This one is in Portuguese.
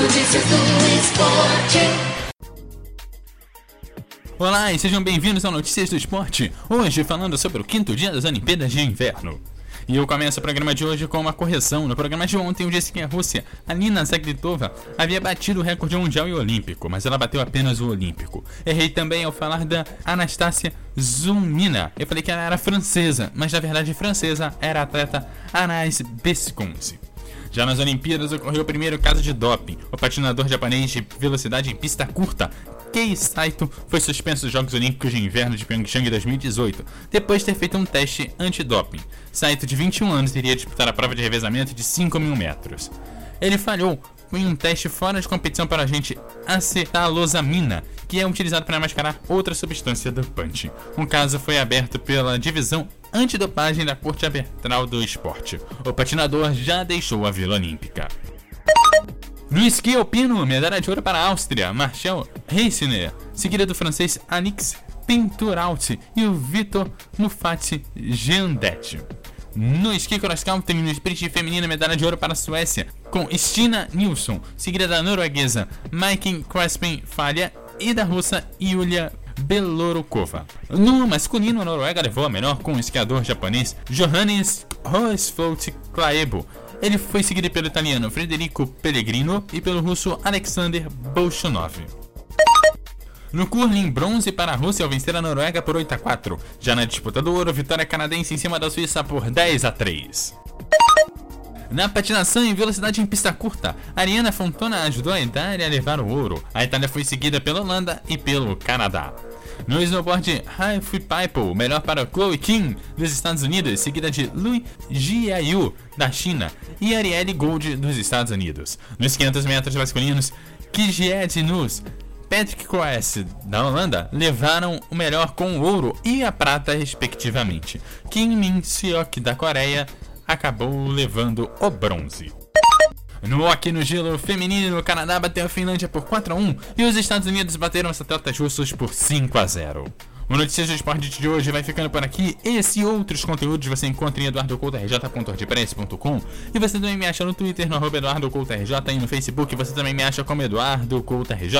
Notícias do esporte. Olá e sejam bem-vindos ao Notícias do Esporte. Hoje falando sobre o quinto dia das Olimpíadas de Inverno. E eu começo o programa de hoje com uma correção. No programa de ontem, eu disse que a Rússia, Alina Zagritova, havia batido o recorde mundial e olímpico, mas ela bateu apenas o olímpico. Errei também ao falar da Anastasia Zumina. Eu falei que ela era francesa, mas na verdade francesa era a atleta Anais Besconce. Já nas Olimpíadas ocorreu o primeiro caso de doping. O patinador japonês de velocidade em pista curta, Kei Saito, foi suspenso dos Jogos Olímpicos de Inverno de Pyeongchang 2018, depois de ter feito um teste antidoping. Saito, de 21 anos, iria disputar a prova de revezamento de 5 mil metros. Ele falhou em um teste fora de competição para a agente acetalosamina, que é utilizado para mascarar outra substância dopante. Um caso foi aberto pela divisão antidopagem da Corte Arbitral do Esporte. O patinador já deixou a Vila Olímpica. No esqui alpino, medalha de ouro para a Áustria, Marcel Reisner, seguida do francês Alix Pinturauti e o Vitor Mufati Gendet. No esqui cross country no sprint feminino, medalha de ouro para a Suécia, com Stina Nilsson, seguida da norueguesa Maiken Crespin Falha e da russa Yulia Belorukova. No masculino, a Noruega levou a melhor com o esquiador japonês Johannes Rosfolt Klaebo. Ele foi seguido pelo italiano Federico Pellegrino e pelo russo Alexander Bolshunov. No curling, bronze para a Rússia ao vencer a Noruega por 8 a 4. Já na disputa do ouro, vitória canadense em cima da Suíça por 10 a 3. Na patinação em velocidade em pista curta, Ariana Fontana ajudou a Itália a levar o ouro. A Itália foi seguida pela Holanda e pelo Canadá. No snowboard Half Pipe, melhor para Chloe Kim, dos Estados Unidos, seguida de Lui Jiayu, da China, e Arielle Gold, dos Estados Unidos. Nos 500 metros masculinos, Kijiet Nus, Patrick Croess, da Holanda, levaram o melhor com o ouro e a prata, respectivamente. Kim Min Seok, da Coreia, acabou levando o bronze. No hockey no gelo feminino, o Canadá bateu a Finlândia por 4 a 1 e os Estados Unidos bateram os atletas russos por 5 a 0. O Notícias do Esporte de hoje vai ficando por aqui. Esse e outros conteúdos você encontra em eduardocoutorj.com e você também me acha no Twitter no arroba e no Facebook você também me acha como Eduardo Coutorj.